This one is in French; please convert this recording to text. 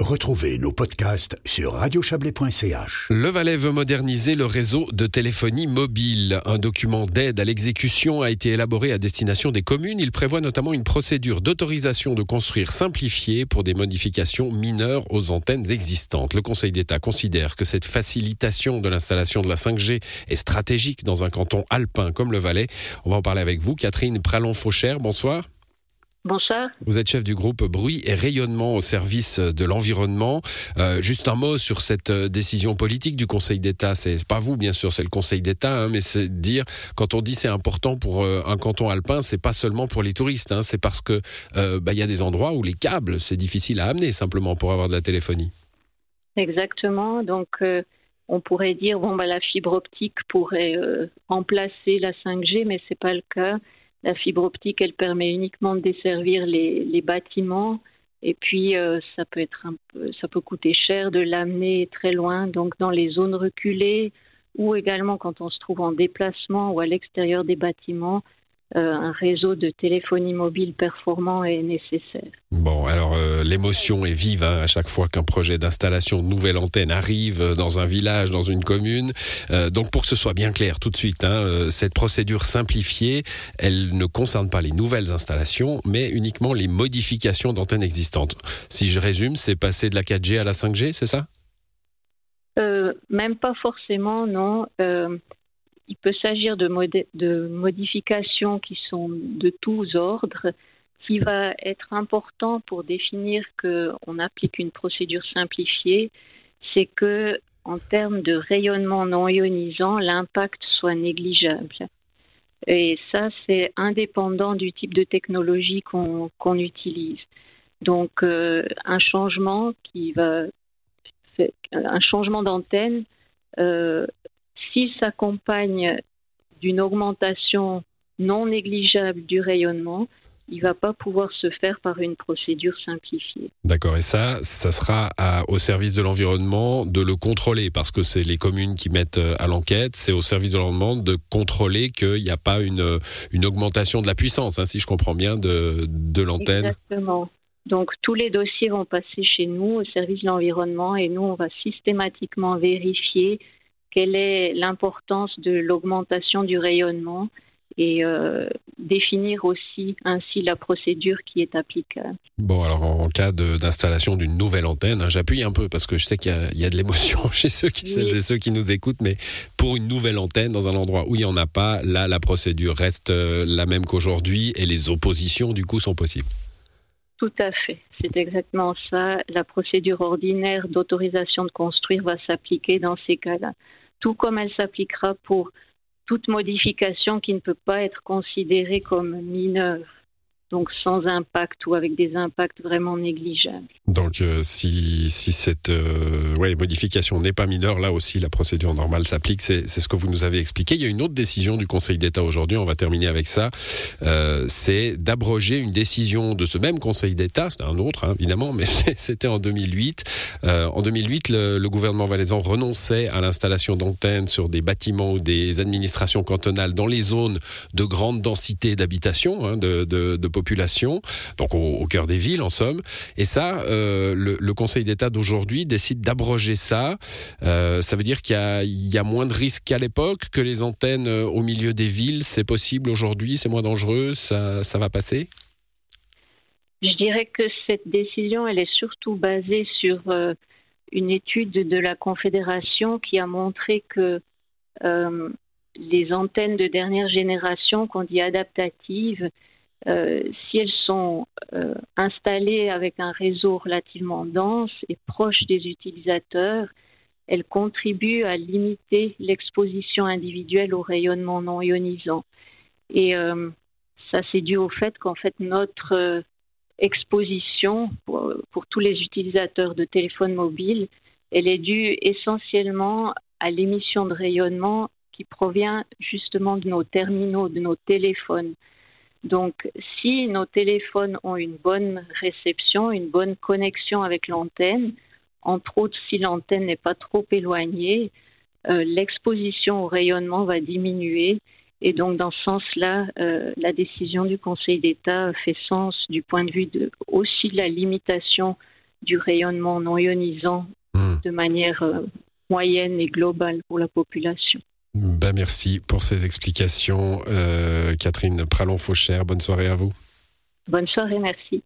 Retrouvez nos podcasts sur radiochablais.ch. Le Valais veut moderniser le réseau de téléphonie mobile. Un document d'aide à l'exécution a été élaboré à destination des communes. Il prévoit notamment une procédure d'autorisation de construire simplifiée pour des modifications mineures aux antennes existantes. Le Conseil d'État considère que cette facilitation de l'installation de la 5G est stratégique dans un canton alpin comme le Valais. On va en parler avec vous, Catherine Pralon-Fauchère. Bonsoir. Bonsoir. Vous êtes chef du groupe bruit et rayonnement au service de l'environnement. Euh, juste un mot sur cette euh, décision politique du Conseil d'État. C'est pas vous, bien sûr, c'est le Conseil d'État, hein, mais c'est dire quand on dit c'est important pour euh, un canton alpin, c'est pas seulement pour les touristes. Hein, c'est parce que bah, il y a des endroits où les câbles c'est difficile à amener simplement pour avoir de la téléphonie. Exactement. Donc on pourrait dire bon bah la fibre optique pourrait remplacer la 5G, mais c'est pas le cas. La fibre optique, elle permet uniquement de desservir les, bâtiments. Et puis, euh, ça peut être un peu, ça peut coûter cher de l'amener très loin, donc dans les zones reculées, ou également quand on se trouve en déplacement ou à l'extérieur des bâtiments, un réseau de téléphonie mobile performant est nécessaire. Bon, alors euh, l'émotion est vive hein, à chaque fois qu'un projet d'installation de nouvelle antenne arrive dans un village, dans une commune. Euh, donc pour que ce soit bien clair tout de suite, hein, cette procédure simplifiée, elle ne concerne pas les nouvelles installations, mais uniquement les modifications d'antennes existantes. Si je résume, c'est passer de la 4G à la 5G, c'est ça? Même pas forcément, non il peut s'agir de, modifications qui sont de tous ordres. qui va être important pour définir qu'on applique une procédure simplifiée, c'est que en termes de rayonnement non ionisant, l'impact soit négligeable. Et ça, c'est indépendant du type de technologie qu'on utilise. Donc, euh, un changement qui va, un changement d'antenne euh, s'il s'accompagne d'une augmentation non négligeable du rayonnement, il ne va pas pouvoir se faire par une procédure simplifiée. D'accord, et ça, ça sera au service de l'environnement de le contrôler, parce que c'est les communes qui mettent euh, à l'enquête, c'est au service de l'environnement de contrôler qu'il n'y a pas une, une augmentation de la puissance, hein, si je comprends bien, de, de l'antenne. Exactement. Donc tous les dossiers vont passer chez nous, au service de l'environnement, et nous, on va systématiquement vérifier quelle est l'importance de l'augmentation du rayonnement et euh, définir aussi ainsi la procédure qui est applicable. Bon, alors en cas d'installation d'une nouvelle antenne, hein, j'appuie un peu parce que je sais qu'il y, a de l'émotion chez ceux qui, celles et ceux qui nous écoutent, mais pour une nouvelle antenne dans un endroit où il n'y en a pas, là, la procédure reste euh, la même qu'aujourd'hui et les oppositions, du coup, sont possibles. Tout à fait, c'est exactement ça. La procédure ordinaire d'autorisation de construire va s'appliquer dans ces cas-là, tout comme elle s'appliquera pour toute modification qui ne peut pas être considérée comme mineure donc sans impact ou avec des impacts vraiment négligeables. Donc euh, si, si cette euh, ouais, modification n'est pas mineure, là aussi la procédure normale s'applique, c'est ce que vous nous avez expliqué. Il y a une autre décision du Conseil d'État aujourd'hui, on va terminer avec ça, euh, c'est d'abroger une décision de ce même Conseil d'État, c'est un autre hein, évidemment, mais c'était en 2008. en 2008, le, le, gouvernement valaisan renonçait à l'installation d'antennes sur des bâtiments ou des administrations cantonales dans les zones de grande densité d'habitation, hein, de, de, de donc au, cœur des villes en somme. Et ça, euh, le, Conseil d'État d'aujourd'hui décide d'abroger ça. Euh, ça veut dire qu'il y, a moins de risques qu'à l'époque, que les antennes euh, au milieu des villes, c'est possible aujourd'hui, c'est moins dangereux, ça va passer? Je dirais que cette décision, elle est surtout basée sur une étude de la Confédération qui a montré que les antennes de dernière génération, qu'on dit adaptatives, euh, si elles sont euh, installées avec un réseau relativement dense et proche des utilisateurs, elles contribuent à limiter l'exposition individuelle au rayonnement non ionisant. Et euh, ça, c'est dû au fait qu'en fait, notre exposition pour, pour, tous les utilisateurs de téléphones mobiles, elle est due essentiellement à l'émission de rayonnement qui provient justement de nos terminaux, de nos téléphones. Donc, si nos téléphones ont une bonne réception, une bonne connexion avec l'antenne, entre autres si l'antenne n'est pas trop éloignée, euh, l'exposition au rayonnement va diminuer. Et donc, dans ce sens-là, euh, la décision du Conseil d'État fait sens du point de vue de, aussi de la limitation du rayonnement non ionisant Hmm. de manière euh, moyenne et globale pour la population. Merci pour ces explications, euh, Catherine Pralon-Fauchère. Bonne soirée à vous. Bonne soirée, merci.